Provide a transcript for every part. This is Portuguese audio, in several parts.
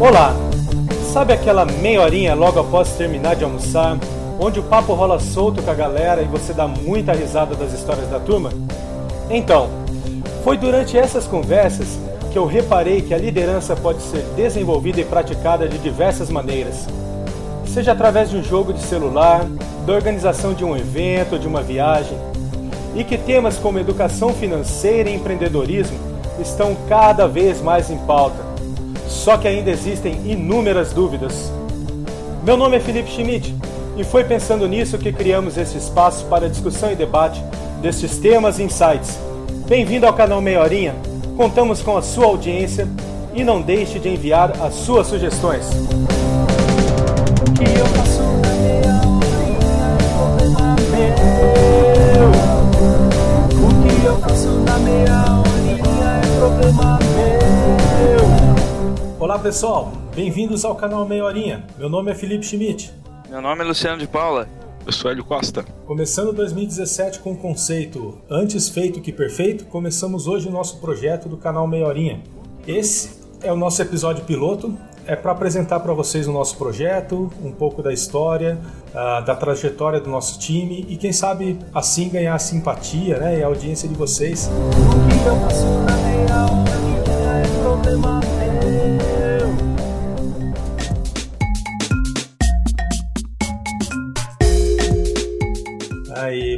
Olá! Sabe aquela meia horinha logo após terminar de almoçar, onde o papo rola solto com a galera e você dá muita risada das histórias da turma? Então, foi durante essas conversas que eu reparei que a liderança pode ser desenvolvida e praticada de diversas maneiras. Seja através de um jogo de celular, da organização de um evento ou de uma viagem, e que temas como educação financeira e empreendedorismo estão cada vez mais em pauta. Só que ainda existem inúmeras dúvidas. Meu nome é Felipe Schmidt e foi pensando nisso que criamos esse espaço para discussão e debate destes temas e insights. Bem-vindo ao canal Meia Horinha. Contamos com a sua audiência e não deixe de enviar as suas sugestões. O que eu faço na meia Olá pessoal, bem-vindos ao canal Meia Horinha. Meu nome é Felipe Schmidt. Meu nome é Luciano de Paula. Eu sou Hélio Costa. Começando 2017 com o conceito Antes feito que perfeito, começamos hoje o nosso projeto do canal Meia Horinha. Esse é o nosso episódio piloto, é para apresentar para vocês o nosso projeto, um pouco da história, uh, da trajetória do nosso time e quem sabe assim ganhar a simpatia né, e a audiência de vocês. O que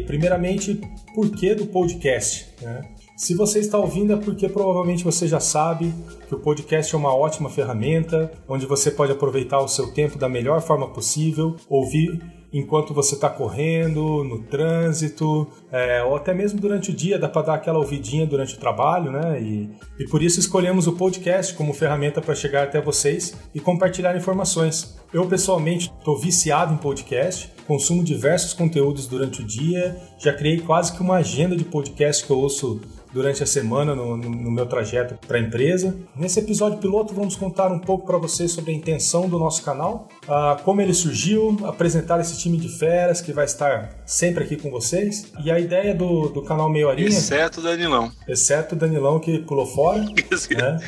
Primeiramente, por que do podcast? Né? Se você está ouvindo é porque provavelmente você já sabe que o podcast é uma ótima ferramenta, onde você pode aproveitar o seu tempo da melhor forma possível, ouvir enquanto você está correndo, no trânsito, é, ou até mesmo durante o dia, dá para dar aquela ouvidinha durante o trabalho, né? E, e por isso escolhemos o podcast como ferramenta para chegar até vocês e compartilhar informações. Eu pessoalmente estou viciado em podcast, consumo diversos conteúdos durante o dia, já criei quase que uma agenda de podcast que eu ouço durante a semana no, no, no meu trajeto para a empresa. Nesse episódio piloto, vamos contar um pouco para vocês sobre a intenção do nosso canal, uh, como ele surgiu, apresentar esse time de feras que vai estar sempre aqui com vocês. E a ideia do, do canal Meio Horinha. Exceto o Danilão. Exceto o Danilão que pulou fora. né?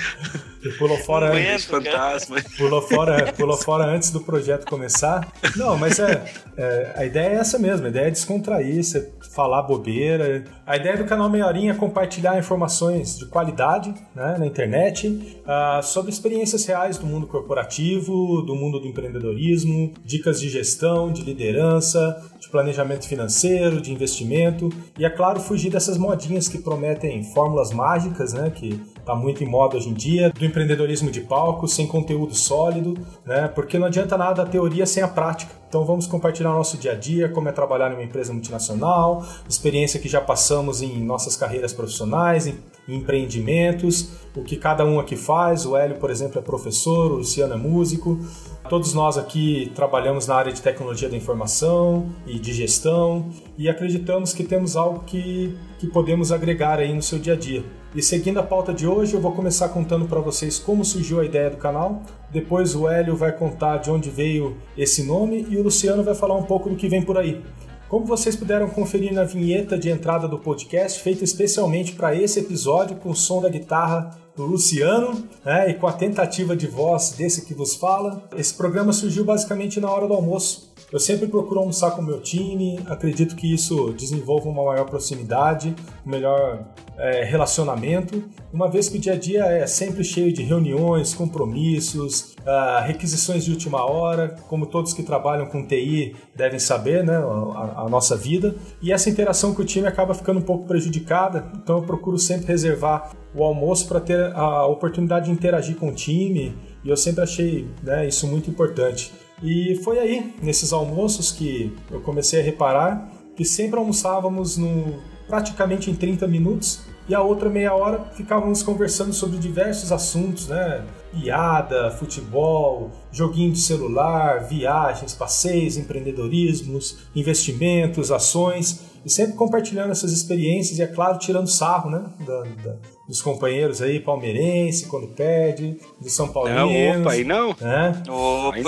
E pulou fora antes. Fantasma. Pulou fora, pulou fora antes do projeto começar. Não, mas é, é, a ideia é essa mesmo, a ideia é descontrair, você falar bobeira. A ideia do canal Meia Horinha é compartilhar informações de qualidade né, na internet uh, sobre experiências reais do mundo corporativo, do mundo do empreendedorismo, dicas de gestão, de liderança, de planejamento financeiro, de investimento e, é claro, fugir dessas modinhas que prometem fórmulas mágicas, né, que está muito em moda hoje em dia, do empreendedorismo de palco, sem conteúdo sólido, né? Porque não adianta nada a teoria sem a prática. Então vamos compartilhar o nosso dia a dia, como é trabalhar em uma empresa multinacional, experiência que já passamos em nossas carreiras profissionais, em empreendimentos, o que cada um aqui faz. O Hélio, por exemplo, é professor, o Luciano é músico. Todos nós aqui trabalhamos na área de tecnologia da informação e de gestão e acreditamos que temos algo que, que podemos agregar aí no seu dia a dia. E seguindo a pauta de hoje, eu vou começar contando para vocês como surgiu a ideia do canal. Depois o Hélio vai contar de onde veio esse nome e o Luciano vai falar um pouco do que vem por aí. Como vocês puderam conferir na vinheta de entrada do podcast, feita especialmente para esse episódio, com o som da guitarra do Luciano né, e com a tentativa de voz desse que vos fala, esse programa surgiu basicamente na hora do almoço. Eu sempre procuro almoçar com o meu time, acredito que isso desenvolva uma maior proximidade, um melhor é, relacionamento, uma vez que o dia a dia é sempre cheio de reuniões, compromissos, uh, requisições de última hora, como todos que trabalham com TI devem saber, né, a, a nossa vida, e essa interação com o time acaba ficando um pouco prejudicada, então eu procuro sempre reservar o almoço para ter a oportunidade de interagir com o time, e eu sempre achei né, isso muito importante. E foi aí, nesses almoços, que eu comecei a reparar que sempre almoçávamos no, praticamente em 30 minutos e a outra meia hora ficávamos conversando sobre diversos assuntos, né? Piada, futebol, joguinho de celular, viagens, passeios, empreendedorismos, investimentos, ações, e sempre compartilhando essas experiências e, é claro, tirando sarro, né? Da, da, dos companheiros aí, palmeirense, quando pede, do São Paulo. Não, opa, aí não. Né? Opa.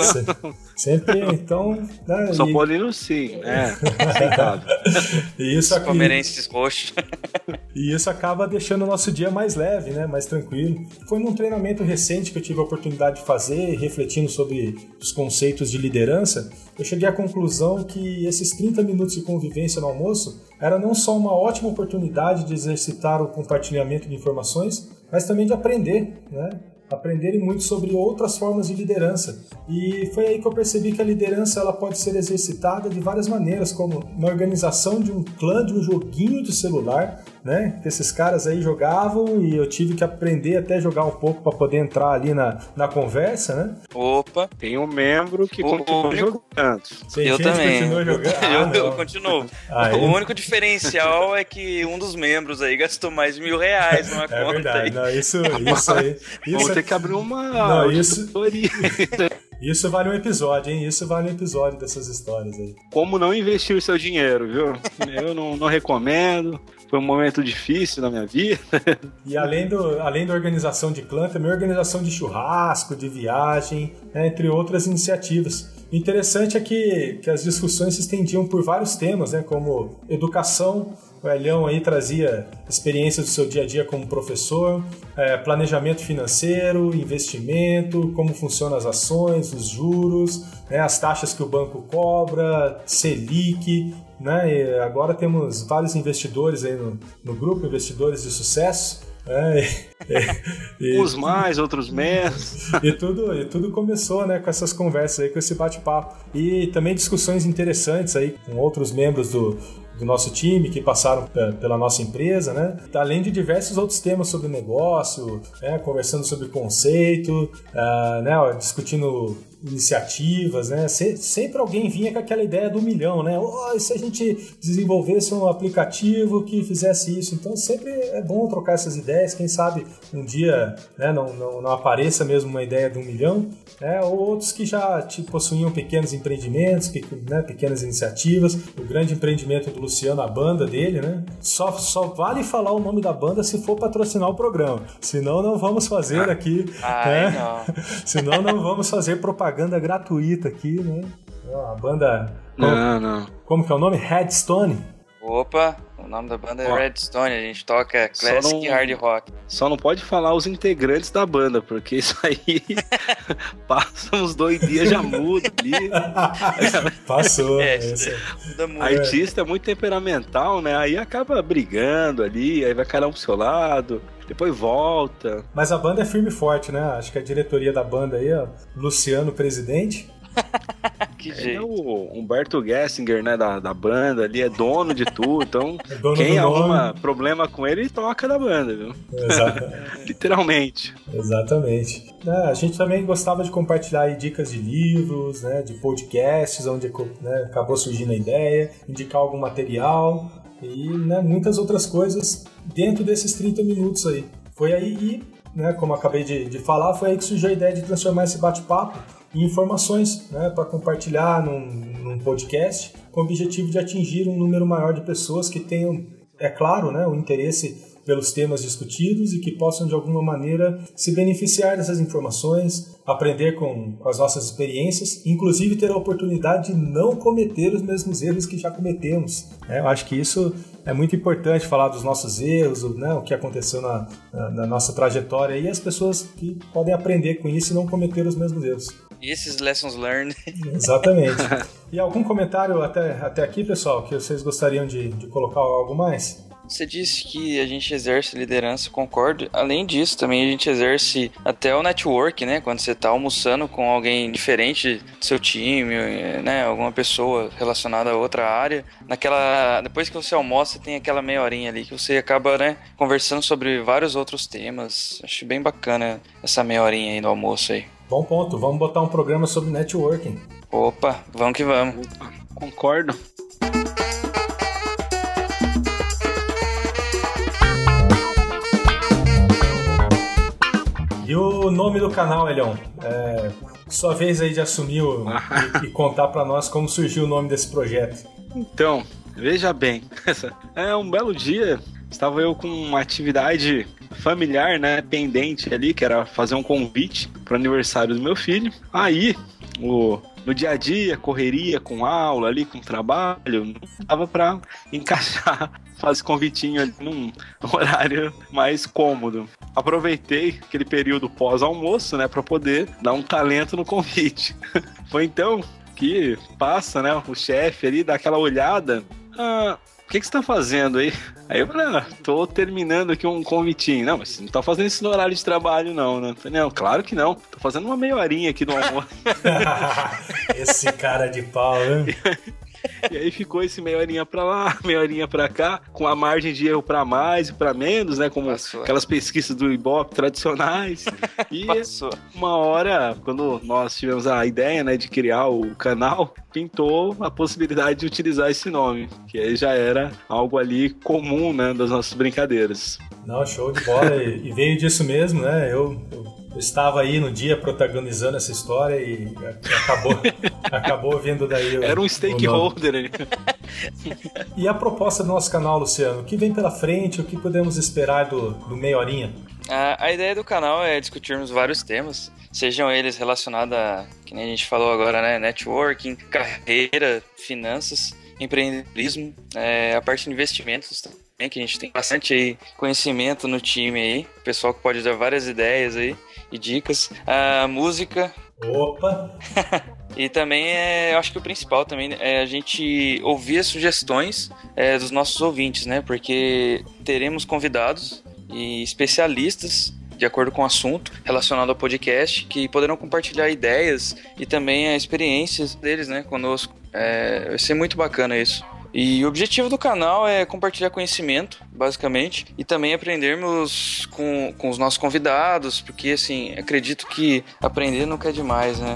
Não. Sempre, então. Né? Só e... pode ir no sim, né? E isso aqui... Palmeirenses roxos. e isso acaba deixando o nosso dia mais leve, né? Mais tranquilo. Foi num treinamento recente que eu tive a oportunidade de fazer, refletindo sobre os conceitos de liderança, eu cheguei à conclusão que esses 30 minutos de convivência no almoço era não só uma ótima oportunidade de exercitar o compartilhamento de informações, mas também de aprender, né? aprenderem muito sobre outras formas de liderança. E foi aí que eu percebi que a liderança ela pode ser exercitada de várias maneiras, como na organização de um clã, de um joguinho de celular, né? Que esses caras aí jogavam e eu tive que aprender até jogar um pouco para poder entrar ali na, na conversa, né? Opa! Tem um membro que o, continua único... jogando. Tem eu também. Jogando. Ah, eu, eu, continuo. Aí... O único diferencial é que um dos membros aí gastou mais de mil reais numa é conta. Verdade. Aí. Não, isso, isso aí. Isso Vamos ter que abrir uma. Não, isso. Isso vale um episódio, hein? Isso vale um episódio dessas histórias aí. Como não investir o seu dinheiro, viu? Eu não, não recomendo. Foi um momento difícil na minha vida. E além, do, além da organização de clã, também organização de churrasco, de viagem, né, entre outras iniciativas. O interessante é que, que as discussões se estendiam por vários temas, né, como educação, o Elhão aí trazia experiências do seu dia a dia como professor, é, planejamento financeiro, investimento, como funcionam as ações, os juros, né, as taxas que o banco cobra, Selic, né? E agora temos vários investidores aí no, no grupo, investidores de sucesso. É, e, Uns mais, outros menos. E tudo, e tudo começou né, com essas conversas aí, com esse bate-papo. E também discussões interessantes aí com outros membros do, do nosso time que passaram pela nossa empresa, né? Além de diversos outros temas sobre negócio, né? conversando sobre conceito, uh, né? discutindo iniciativas, né? sempre alguém vinha com aquela ideia do milhão, né? Oh, e se a gente desenvolvesse um aplicativo que fizesse isso? Então sempre é bom trocar essas ideias. Quem sabe um dia né, não, não, não apareça mesmo uma ideia de um milhão, né? Ou outros que já tipo, possuíam pequenos empreendimentos, né, pequenas iniciativas. O grande empreendimento do Luciano, a banda dele, né? Só, só vale falar o nome da banda se for patrocinar o programa. Senão não vamos fazer aqui. Ai, né? não. Senão não vamos fazer propaganda gratuita aqui, né? A banda. Como, não, não. Como que é o nome? Headstone? Opa, o nome da banda é Ó, Redstone, a gente toca classic não, hard rock. Só não pode falar os integrantes da banda, porque isso aí passa uns dois dias já muda ali. Passou. É, Artista é muito temperamental, né? Aí acaba brigando ali, aí vai cada um pro seu lado depois volta. Mas a banda é firme e forte, né? Acho que a diretoria da banda aí, ó, Luciano, presidente. que jeito. É o Humberto Gessinger, né, da, da banda ali, é dono de tudo, então é quem arruma nome. problema com ele, toca da banda, viu? Exatamente. Literalmente. Exatamente. É, a gente também gostava de compartilhar dicas de livros, né, de podcasts, onde né, acabou surgindo a ideia, indicar algum material e né, muitas outras coisas dentro desses 30 minutos aí. Foi aí, né, como acabei de, de falar, foi aí que surgiu a ideia de transformar esse bate-papo em informações né, para compartilhar num, num podcast, com o objetivo de atingir um número maior de pessoas que tenham, é claro, né, o interesse pelos temas discutidos e que possam de alguma maneira se beneficiar dessas informações, aprender com, as nossas experiências, inclusive ter a oportunidade de não cometer os mesmos erros que já cometemos. É, eu acho que isso é muito importante falar dos nossos erros, né, o que aconteceu na, na, na nossa trajetória e as pessoas que podem aprender com isso e não cometer os mesmos erros. E esses lessons learned. Exatamente. E algum comentário até, até aqui, pessoal, que vocês gostariam de, de colocar algo mais? Você disse que a gente exerce liderança, concordo. Além disso, também a gente exerce até o network, né? Quando você está almoçando com alguém diferente do seu time, né? Alguma pessoa relacionada a outra área. Naquela, depois que você almoça, tem aquela meia horinha ali que você acaba, né? Conversando sobre vários outros temas. Acho bem bacana essa meia horinha aí do almoço aí. Bom ponto. Vamos botar um programa sobre networking. Opa, vamos que vamos. Concordo. E o nome do canal, Elião? É, sua vez aí de assumir o, e, e, contar para nós como surgiu o nome desse projeto. Então, veja bem, é um belo dia. Estava eu com uma atividade familiar, né, pendente ali, que era fazer um convite para aniversário do meu filho. Aí, o no dia a dia, correria com aula ali, com trabalho, não dava para encaixar fazer convitinho ali num horário mais cômodo. Aproveitei aquele período pós-almoço, né, para poder dar um talento no convite. Foi então que passa, né, o chefe ali, dá aquela olhada. Ah, o que, que você tá fazendo aí? Aí eu falei, ah, tô terminando aqui um convitinho. Não, mas você não tá fazendo isso no horário de trabalho, não, né? Falei, não, claro que não. Tô fazendo uma meia horinha aqui no almoço. Esse cara de pau, né? E aí ficou esse meia horinha pra lá, meia horinha pra cá, com a margem de erro pra mais e pra menos, né? Como Passou. aquelas pesquisas do Ibope tradicionais. E Passou. uma hora, quando nós tivemos a ideia, né, de criar o canal, pintou a possibilidade de utilizar esse nome, que aí já era algo ali comum, né, das nossas brincadeiras. Não, show de bola. e veio disso mesmo, né? Eu, eu estava aí no dia protagonizando essa história e acabou, acabou vindo daí. Era um stakeholder. e a proposta do nosso canal, Luciano? O que vem pela frente? O que podemos esperar do, do Meia Horinha? A, a ideia do canal é discutirmos vários temas, sejam eles relacionados a, que nem a gente falou agora, né? Networking, carreira, finanças, empreendedorismo, é, a parte de investimentos também, que a gente tem bastante aí conhecimento no time aí, pessoal que pode dar várias ideias aí e dicas. A música. Opa! e também é, eu acho que o principal também é a gente ouvir as sugestões é, dos nossos ouvintes, né? Porque teremos convidados e especialistas de acordo com o assunto relacionado ao podcast, que poderão compartilhar ideias e também experiências deles, né, conosco. É, vai ser muito bacana isso. E o objetivo do canal é compartilhar conhecimento, basicamente, e também aprendermos com, com os nossos convidados, porque, assim, acredito que aprender nunca é demais, né?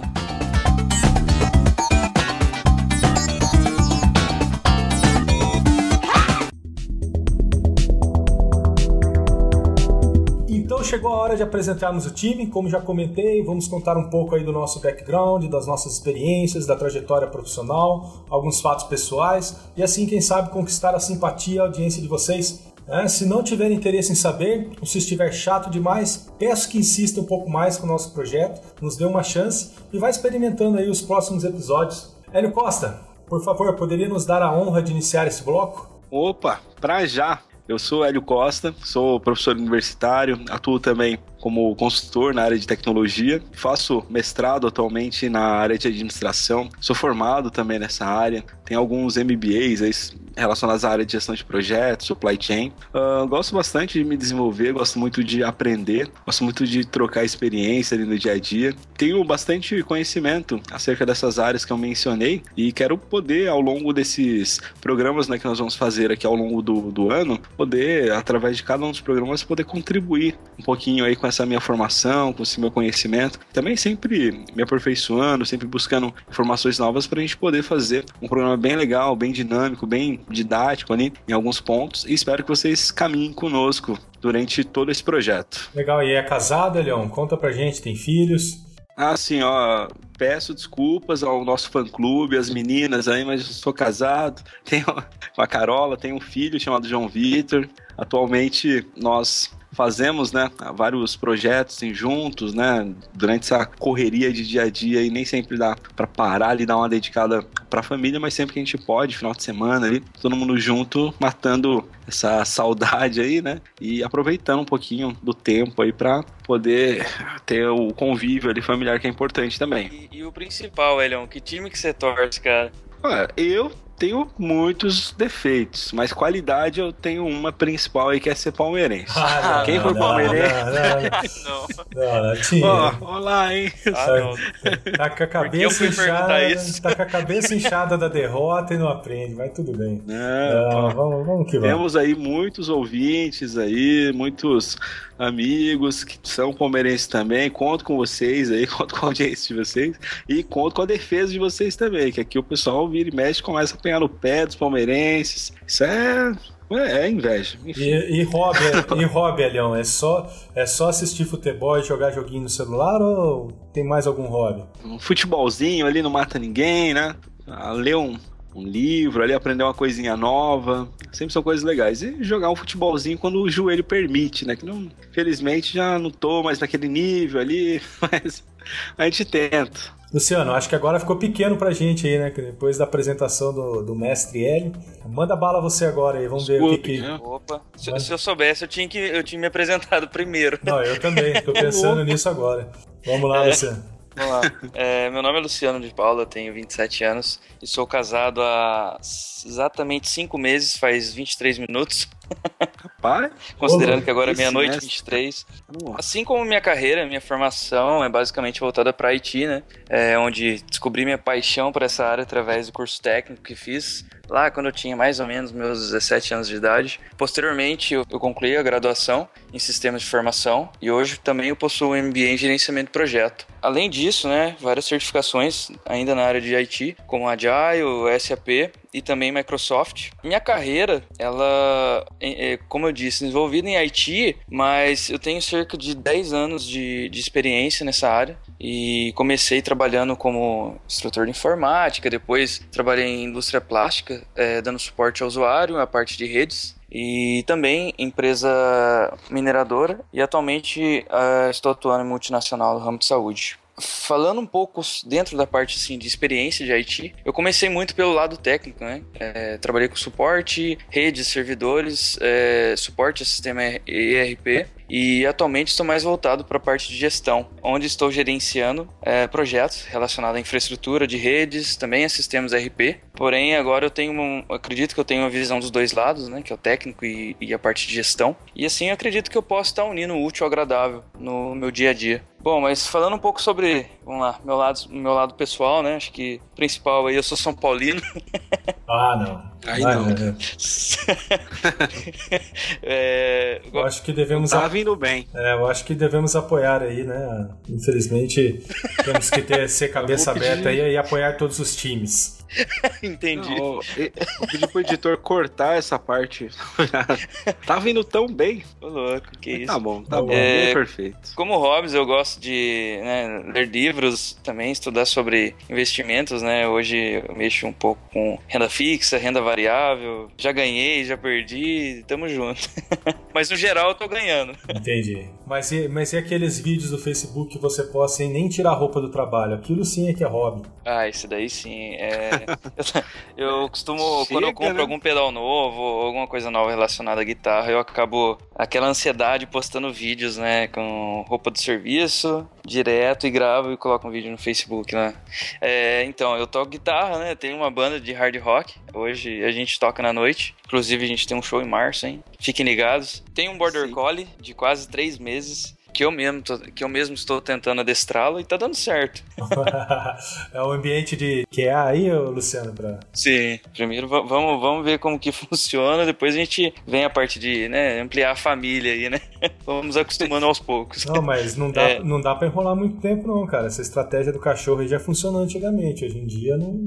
Chegou a hora de apresentarmos o time. Como já comentei, vamos contar um pouco aí do nosso background, das nossas experiências, da trajetória profissional, alguns fatos pessoais e assim, quem sabe, conquistar a simpatia e a audiência de vocês. É, se não tiver interesse em saber, ou se estiver chato demais, peço que insista um pouco mais com o nosso projeto, nos dê uma chance e vá experimentando aí os próximos episódios. Hélio Costa, por favor, poderia nos dar a honra de iniciar esse bloco? Opa, pra já! Eu sou Hélio Costa, sou professor universitário, atuo também como consultor na área de tecnologia, faço mestrado atualmente na área de administração, sou formado também nessa área, tenho alguns MBAs relacionadas à área de gestão de projetos, supply chain. Uh, gosto bastante de me desenvolver, gosto muito de aprender, gosto muito de trocar experiência ali no dia a dia. Tenho bastante conhecimento acerca dessas áreas que eu mencionei e quero poder, ao longo desses programas né, que nós vamos fazer aqui ao longo do, do ano, poder, através de cada um dos programas, poder contribuir um pouquinho aí com essa minha formação, com esse meu conhecimento. Também sempre me aperfeiçoando, sempre buscando informações novas para a gente poder fazer um programa bem legal, bem dinâmico, bem didático ali em alguns pontos e espero que vocês caminhem conosco durante todo esse projeto. Legal, e é casado, Leão? Conta pra gente, tem filhos? Ah, sim, ó, peço desculpas ao nosso fã-clube, as meninas aí, mas eu sou casado, tenho com a Carola, tenho um filho chamado João Vitor. Atualmente nós fazemos, né, vários projetos assim, juntos, né, durante essa correria de dia a dia e nem sempre dá para parar ali dar uma dedicada para a família, mas sempre que a gente pode, final de semana ali, todo mundo junto, matando essa saudade aí, né, e aproveitando um pouquinho do tempo aí para poder ter o convívio ali familiar que é importante também. E, o principal, Elion, que time que você torce, cara? Olha, eu tenho muitos defeitos, mas qualidade eu tenho uma principal aí que é ser palmeirense. Ah, não, Quem não, for não, palmeirense. Não, não, não. tinha. olá, hein? Ah, tá com a cabeça inchada. Tá com a cabeça inchada da derrota e não aprende, mas tudo bem. Não, vamos, vamos que vamos. Temos aí muitos ouvintes aí, muitos amigos que são palmeirenses também. Conto com vocês aí, conto com a audiência de vocês e conto com a defesa de vocês também, que aqui o pessoal vira e mexe começa a apanhar no pé dos palmeirenses. Isso é é, é inveja. E, e hobby, e hobby, Leão, é só, é só assistir futebol e jogar joguinho no celular ou tem mais algum hobby? Um futebolzinho ali não mata ninguém, né? ler um, um livro ali, aprender uma coisinha nova. Sempre são coisas legais. E jogar um futebolzinho quando o joelho permite, né? Que não, felizmente já não tô mais naquele nível ali, mas a gente tenta. Luciano, acho que agora ficou pequeno pra gente aí, né? Depois da apresentação do, do mestre L. Manda bala você agora aí, vamos ver o que que... Né? Opa, se, se, eu soubesse, eu tinha, que, eu tinha me apresentado primeiro. Não, eu também, tô pensando nisso agora. Vamos lá, é. Luciano. Vamos lá. É, meu nome é Luciano de Paula, tenho 27 anos e sou casado há exatamente 5 meses, faz 23 minutos. Rapaz, Considerando que agora é meia-noite, 23. Assim como minha carreira, minha formação é basicamente voltada para Haiti, né? É onde descobri minha paixão por essa área através do curso técnico que fiz lá quando eu tinha mais ou menos meus 17 anos de idade. Posteriormente, eu, eu concluí a graduação em sistemas de formação e hoje também eu possuo um MBA em gerenciamento de projeto. Além disso, né, várias certificações ainda na área de IT, como Agile, SAP e também Microsoft. Minha carreira, ela, como eu disse, desenvolvida em IT, mas eu tenho cerca de 10 anos de, de experiência nessa área e comecei trabalhando como instrutor de informática, depois trabalhei em indústria plástica, é, dando suporte ao usuário, a parte de redes e também empresa mineradora e atualmente uh, estou atuando em multinacional no ramo de saúde falando um pouco dentro da parte assim, de experiência de IT, eu comecei muito pelo lado técnico, né? É, trabalhei com suporte, redes, servidores, é, suporte a sistema ERP e atualmente estou mais voltado para a parte de gestão, onde estou gerenciando é, projetos relacionados à infraestrutura de redes, também a sistemas RP. Porém, agora eu tenho, um, acredito que eu tenho uma visão dos dois lados, né, que é o técnico e, e a parte de gestão. E assim, eu acredito que eu posso estar unindo o útil ao agradável no meu dia a dia. Bom, mas falando um pouco sobre, vamos lá, meu lado, meu lado pessoal, né? Acho que principal aí eu sou São Paulino. Ah, não. Aí não. é, eu acho que devemos. Tá vindo bem. É, eu acho que devemos apoiar aí, né? Infelizmente, temos que ter ser cabeça aberta aí e apoiar todos os times. Entendi. Não, eu pedi pro editor cortar essa parte. tá vindo tão bem. Ô, louco, que Mas isso. Tá bom, tá bom. É, perfeito. Como hobbies, eu gosto de né, ler livros, também estudar sobre investimentos, né? Hoje eu mexo um pouco com renda fixa, renda variável. Já ganhei, já perdi, tamo junto. Mas no geral eu tô ganhando. Entendi. Mas e, mas e aqueles vídeos do Facebook que você posta sem nem tirar a roupa do trabalho? Aquilo sim é que é hobby. Ah, isso daí sim. É... eu costumo, Chega, quando eu compro né? algum pedal novo, alguma coisa nova relacionada à guitarra, eu acabo aquela ansiedade postando vídeos, né, com roupa do serviço, direto e gravo e coloco um vídeo no Facebook, né. É, então, eu toco guitarra, né, tenho uma banda de hard rock, hoje a gente toca na noite, inclusive a gente tem um show em março, hein, fiquem ligados. Tem um Border Sim. Collie de quase três meses, que eu mesmo, tô, que eu mesmo estou tentando adestrá-lo e tá dando certo. é um ambiente de QA aí, Luciano? Pra... Sim, primeiro vamos, vamos ver como que funciona, depois a gente vem a parte de né, ampliar a família aí, né? Vamos acostumando aos poucos. Não, mas não dá, é. não dá pra enrolar muito tempo não, cara. Essa estratégia do cachorro aí já funcionou antigamente, hoje em dia não...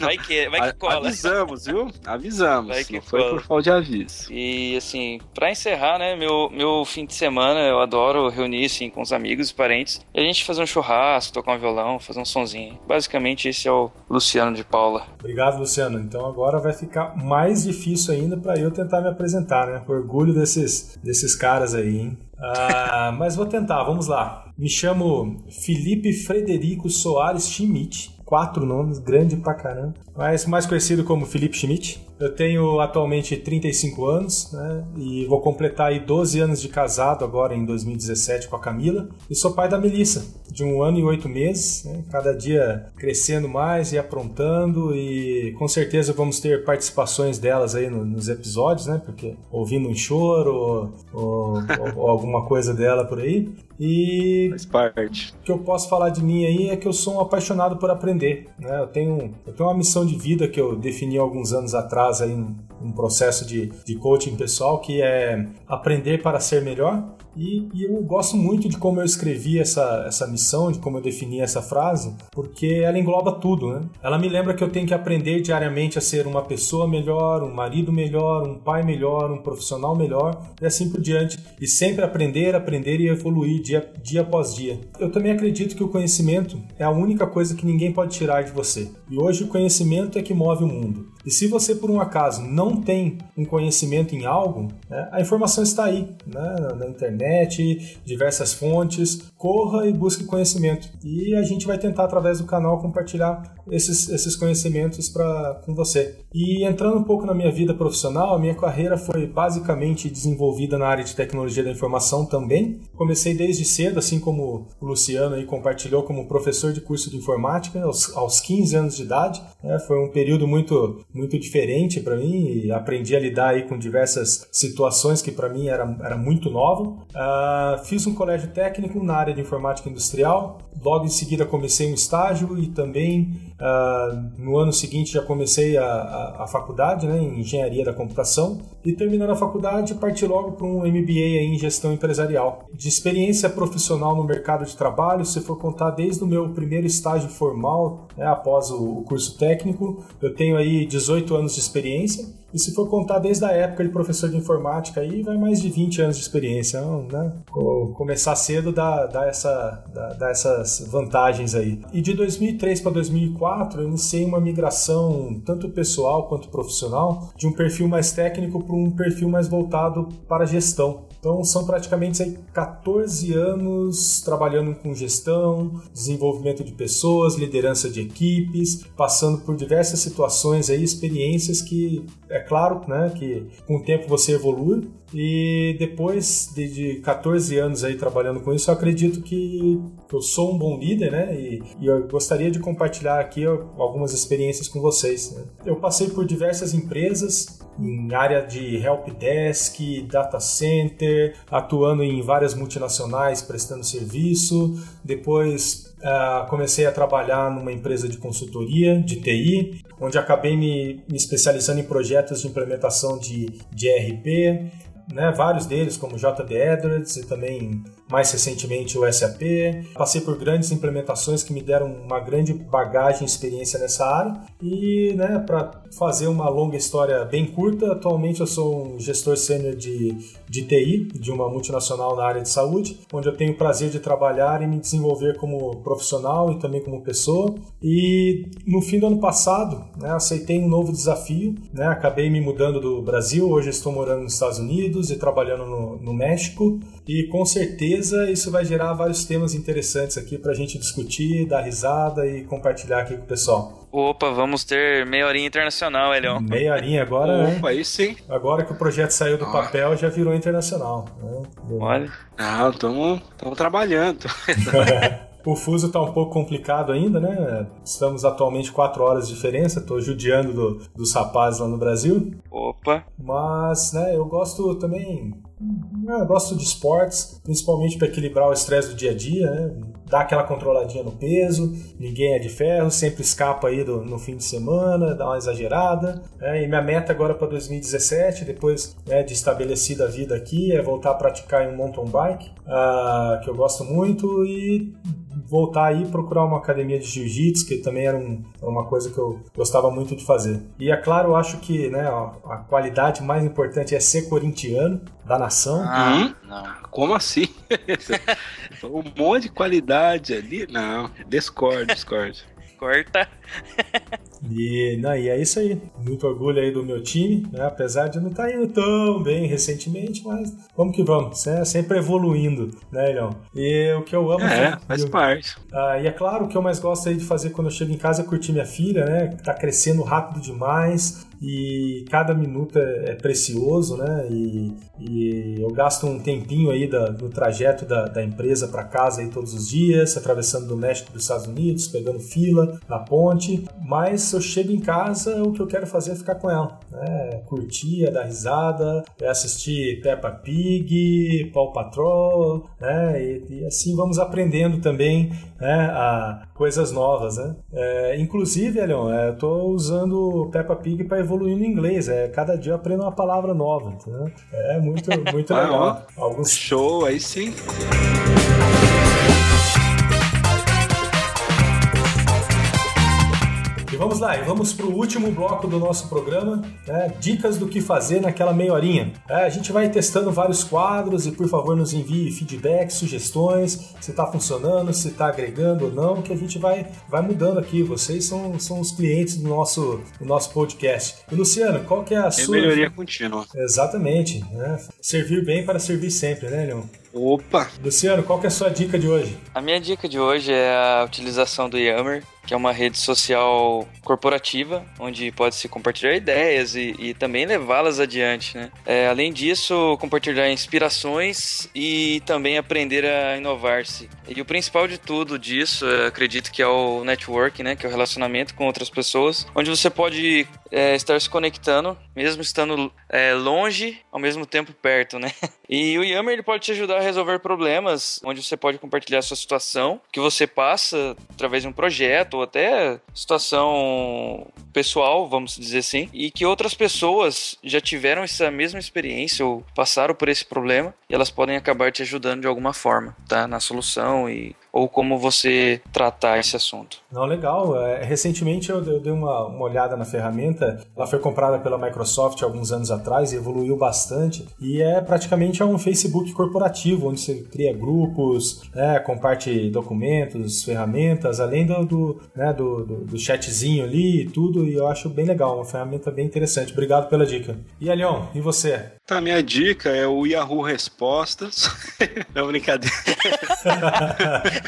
vai que, vai que cola. Avisamos, viu? Avisamos, vai que não foi por falta de aviso. E assim, pra encerrar, né, meu, meu fim de semana semana eu adoro reunir assim, com os amigos e parentes e a gente fazer um churrasco, tocar um violão, fazer um sonzinho. Basicamente, esse é o Luciano de Paula. Obrigado, Luciano. Então agora vai ficar mais difícil ainda para eu tentar me apresentar, né? Orgulho desses, desses caras aí, hein? Ah, mas vou tentar, vamos lá. Me chamo Felipe Frederico Soares Schmidt. Quatro nomes, grande pra caramba. Mas mais conhecido como Felipe Schmidt. Eu tenho atualmente 35 anos né, e vou completar aí 12 anos de casado agora em 2017 com a Camila. E sou pai da Melissa, de um ano e oito meses, né, cada dia crescendo mais e aprontando. E com certeza vamos ter participações delas aí no, nos episódios, né? Porque ouvindo um choro ou, ou, ou alguma coisa dela por aí. E Faz parte. o que eu posso falar de mim aí é que eu sou um apaixonado por aprender. Né? Eu, tenho, eu tenho uma missão de vida que eu defini alguns anos atrás aí um processo de, de coaching pessoal que é aprender para ser melhor. E, e, eu gosto muito de como eu escrevi essa, essa missão, de como eu defini essa frase, porque ela engloba tudo, né? Ela me lembra que eu tenho que aprender diariamente a ser uma pessoa melhor, um marido melhor, um pai melhor, um profissional melhor e assim por diante. E sempre aprender, aprender e evoluir dia, dia após dia. Eu também acredito que o conhecimento é a única coisa que ninguém pode tirar de você. E hoje o conhecimento é que move o mundo. E se você, por um acaso, não tem um conhecimento em algo, né, a informação está aí, né, na internet, diversas fontes. Corra e busque conhecimento. E a gente vai tentar, através do canal, compartilhar esses, esses conhecimentos pra, com você. E entrando um pouco na minha vida profissional, a minha carreira foi basicamente desenvolvida na área de tecnologia da informação também. Comecei desde cedo, assim como o Luciano aí compartilhou, como professor de curso de informática aos, aos 15 anos de idade. É, foi um período muito, muito diferente para mim e aprendi a lidar aí com diversas situações que para mim era, era muito nova. Uh, fiz um colégio técnico na área de informática industrial. Logo em seguida comecei um estágio e também uh, no ano seguinte já comecei a, a, a, faculdade né, em engenharia da computação e terminando a faculdade parti logo para um MBA em gestão empresarial. De experiência profissional no mercado de trabalho, se for contar desde o meu primeiro estágio formal né, após o, o curso técnico, eu tenho aí 18 anos de experiência e se for contar desde a época de professor de informática, aí vai mais de 20 anos de experiência. Então, né? Começar cedo dá, dá, essa, dá, dá essas vantagens aí. E de 2003 para 2004, eu iniciei uma migração, tanto pessoal quanto profissional, de um perfil mais técnico para um perfil mais voltado para a gestão. Então são praticamente aí 14 anos trabalhando com gestão, desenvolvimento de pessoas, liderança de equipes, passando por diversas situações aí, experiências que é claro, né, que com o tempo você evolui e depois de, de 14 anos aí trabalhando com isso, eu acredito que, eu sou um bom líder, né, e, e, eu gostaria de compartilhar aqui algumas experiências com vocês. Né. Eu passei por diversas empresas, em área de help desk, data center, atuando em várias multinacionais prestando serviço. Depois uh, comecei a trabalhar numa empresa de consultoria de TI, onde acabei me, me especializando em projetos de implementação de, de ERP, né, vários deles, como JD Edwards e também mais recentemente o SAP. Passei por grandes implementações que me deram uma grande bagagem experiência nessa área. E, né, para fazer uma longa história bem curta, atualmente eu sou um gestor sênior de, de TI, de uma multinacional na área de saúde, onde eu tenho o prazer de trabalhar e me desenvolver como profissional e também como pessoa. E no fim do ano passado, né, aceitei um novo desafio, né, acabei me mudando do Brasil, hoje estou morando nos Estados Unidos e trabalhando no, no México. E com certeza isso vai gerar vários temas interessantes aqui para a gente discutir, dar risada e compartilhar aqui com o pessoal. Opa, vamos ter meia horinha internacional, Elion. Meia horinha agora, né? Opa, aí sim. Agora que o projeto saiu do ah. papel, já virou internacional. Né? Olha. Ah, estamos trabalhando. O fuso está um pouco complicado ainda, né? Estamos atualmente 4 horas de diferença, estou judiando do, dos rapazes lá no Brasil. Opa! Mas, né, eu gosto também eu gosto de esportes, principalmente para equilibrar o estresse do dia a dia, né? Dar aquela controladinha no peso, ninguém é de ferro, sempre escapa aí do, no fim de semana, dá uma exagerada. Né? E minha meta agora para 2017, depois né, de estabelecida a vida aqui, é voltar a praticar em um mountain bike, uh, que eu gosto muito, e voltar aí e procurar uma academia de jiu-jitsu, que também era, um, uma coisa que eu gostava muito de fazer. E é claro, eu acho que né, a, a qualidade mais importante é ser corintiano, da nação. Ah, não. Como assim? um monte de qualidade ali? Não, discord, discord. Corta. E, não, e é isso aí. Muito orgulho aí do meu time, né? apesar de não estar tá indo tão bem recentemente, mas vamos que vamos, né? sempre evoluindo, né, Leão? E o que eu amo. É, faz eu, parte. Ah, e é claro, o que eu mais gosto aí de fazer quando eu chego em casa é curtir minha filha, né? Que tá crescendo rápido demais e cada minuto é, é precioso, né? E, e, eu gasto um tempinho aí da, no trajeto da, da empresa para casa aí todos os dias, atravessando do México para os Estados Unidos, pegando fila na ponte, mas se eu chego em casa, o que eu quero fazer é ficar com ela. Né? Curtir, é dar risada, é assistir Peppa Pig, Paw Patrol, né? E, e assim vamos aprendendo também né? a coisas novas. Né? É, inclusive, Elion, é, eu estou usando Peppa Pig para evoluir no inglês. É, cada dia eu aprendo uma palavra nova. Entendeu? É muito, muito ah, legal. Alguns... Show, aí sim. Vamos lá, vamos para o último bloco do nosso programa, né? dicas do que fazer naquela meia horinha. É, a gente vai testando vários quadros e por favor nos envie feedback, sugestões, se está funcionando, se está agregando ou não, que a gente vai, vai mudando aqui. Vocês são, são os clientes do nosso, do nosso podcast. E Luciano, qual que é a é sua... melhoria contínua. Exatamente. Né? Servir bem para servir sempre, né, Leon? Opa! Luciano, qual que é a sua dica de hoje? A minha dica de hoje é a utilização do Yammer que é uma rede social corporativa, onde pode-se compartilhar ideias e, e também levá-las adiante. Né? É, além disso, compartilhar inspirações e também aprender a inovar-se. E o principal de tudo disso, acredito que é o network, né? que é o relacionamento com outras pessoas, onde você pode é, estar se conectando, mesmo estando é, longe, ao mesmo tempo perto, né? E o Yammer ele pode te ajudar a resolver problemas, onde você pode compartilhar a sua situação, que você passa através de um projeto ou até situação pessoal, vamos dizer assim, e que outras pessoas já tiveram essa mesma experiência ou passaram por esse problema e elas podem acabar te ajudando de alguma forma, tá? Na solução e ou como você tratar esse assunto. Não, legal. É, recentemente eu, eu dei uma, uma, olhada na ferramenta. Ela foi comprada pela Microsoft alguns anos atrás e evoluiu bastante. E é praticamente um Facebook corporativo, onde você cria grupos, né, comparte documentos, ferramentas, além do, do, né, do, do, do chatzinho ali e tudo. E eu acho bem legal, uma ferramenta bem interessante. Obrigado pela dica. E Alion, e você? Tá, minha dica é o Yahoo Respostas. Não, brincadeira.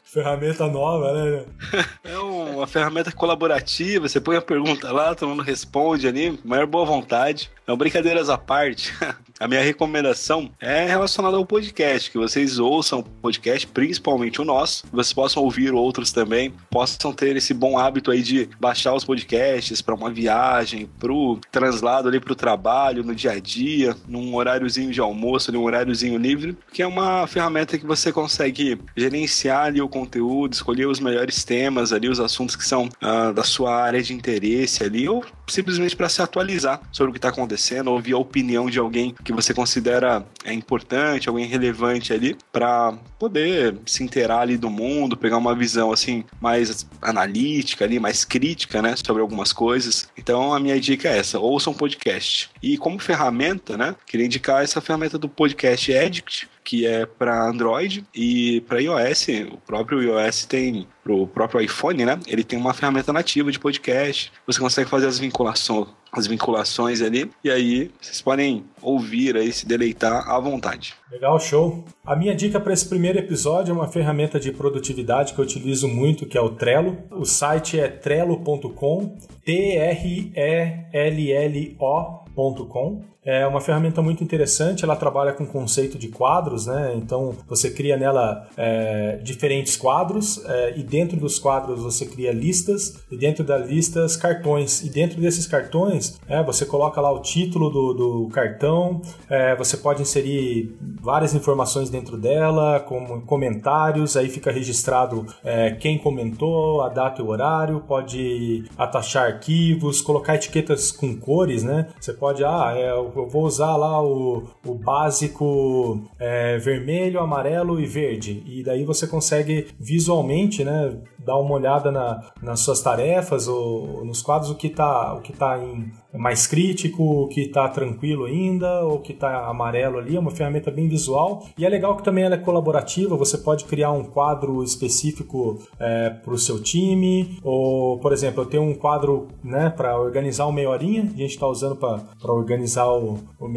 ferramenta nova, né? É uma ferramenta colaborativa, você põe a pergunta lá, todo mundo responde ali, maior boa vontade. Não, brincadeiras à parte, a minha recomendação é relacionada ao podcast, que vocês ouçam o podcast, principalmente o nosso, vocês possam ouvir outros também, possam ter esse bom hábito aí de baixar os podcasts para uma viagem, pro translado ali pro trabalho, no dia a dia, num horáriozinho de almoço, num horáriozinho livre, que é uma ferramenta que você consegue gerenciar ali o conteúdo, escolher os melhores temas ali, os assuntos que são ah, da sua área de interesse ali, ou simplesmente para se atualizar sobre o que está acontecendo, ouvir a opinião de alguém que você considera é importante, alguém relevante ali, para poder se inteirar ali do mundo, pegar uma visão assim mais analítica ali, mais crítica, né, sobre algumas coisas. Então a minha dica é essa: ouça um podcast. E como ferramenta, né, queria indicar essa ferramenta do podcast Edict, que é para Android e para iOS. O próprio iOS tem pro próprio iPhone, né? Ele tem uma ferramenta nativa de podcast. Você consegue fazer as vinculações, as vinculações ali e aí vocês podem ouvir aí, se deleitar à vontade. Legal, show. A minha dica para esse primeiro episódio é uma ferramenta de produtividade que eu utilizo muito, que é o Trello. O site é trello.com, T R E L L O.com. É uma ferramenta muito interessante, ela trabalha com o conceito de quadros, né? Então você cria nela é, diferentes quadros é, e dentro dos quadros você cria listas e dentro das listas cartões. E dentro desses cartões é, você coloca lá o título do, do cartão, é, você pode inserir várias informações dentro dela, como comentários, aí fica registrado é, quem comentou, a data e o horário, pode atachar arquivos, colocar etiquetas com cores, né? Você pode, ah, é eu vou usar lá o, o básico é, vermelho, amarelo e verde. E daí você consegue visualmente, né, dar uma olhada na, nas suas tarefas ou nos quadros o que está o que tá em mais crítico, o que está tranquilo ainda, ou que está amarelo ali, é uma ferramenta bem visual e é legal que também ela é colaborativa, você pode criar um quadro específico é, para o seu time, ou por exemplo, eu tenho um quadro né, para organizar o meia horinha, a gente está usando para organizar o, o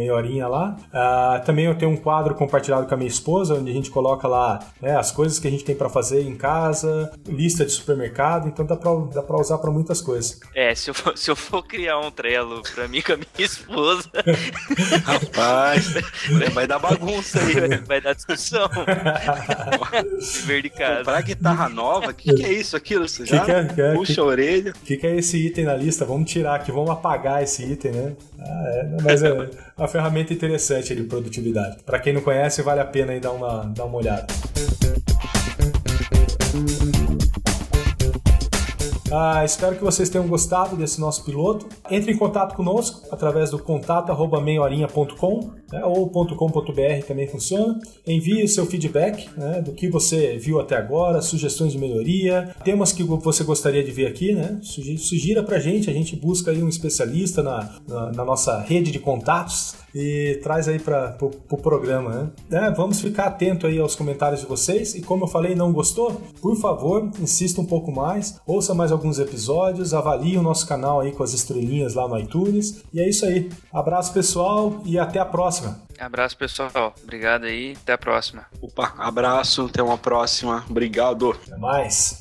lá. Uh, também eu tenho um quadro compartilhado com a minha esposa, onde a gente coloca lá né, as coisas que a gente tem para fazer em casa, lista lista de supermercado, então dá pra, dá pra usar pra muitas coisas. É, se eu for, se eu for criar um Trello pra mim com a minha esposa. Rapaz, vai dar bagunça aí, vai, vai dar discussão. Verde casa. Comprar guitarra nova, o que, que, é isso, aquilo? Você já que é, que é, puxa a orelha. O que, que é esse item na lista? Vamos tirar aqui, vamos apagar esse item, né? Ah, é, mas é uma ferramenta interessante de produtividade. Para quem não conhece, vale a pena aí dar uma, dar uma olhada. Ah, espero que vocês tenham gostado desse nosso piloto. Entre em contato conosco através do contato@meiorinha.com né, ou .com.br também funciona. Envie seu feedback né, do que você viu até agora, sugestões de melhoria, temas que você gostaria de ver aqui, né? Sugira pra gente, a gente busca aí um especialista na, na, na nossa rede de contatos e traz aí para o pro programa, né? É, vamos ficar atento aí aos comentários de vocês e como eu falei, não gostou? Por favor, insista um pouco mais, ouça mais alguns episódios, avalie o nosso canal aí com as estrelinhas lá no iTunes e é isso aí. Abraço pessoal e até a próxima. Abraço pessoal, obrigado aí, até a próxima. Opa, abraço, até uma próxima, obrigado. Até mais.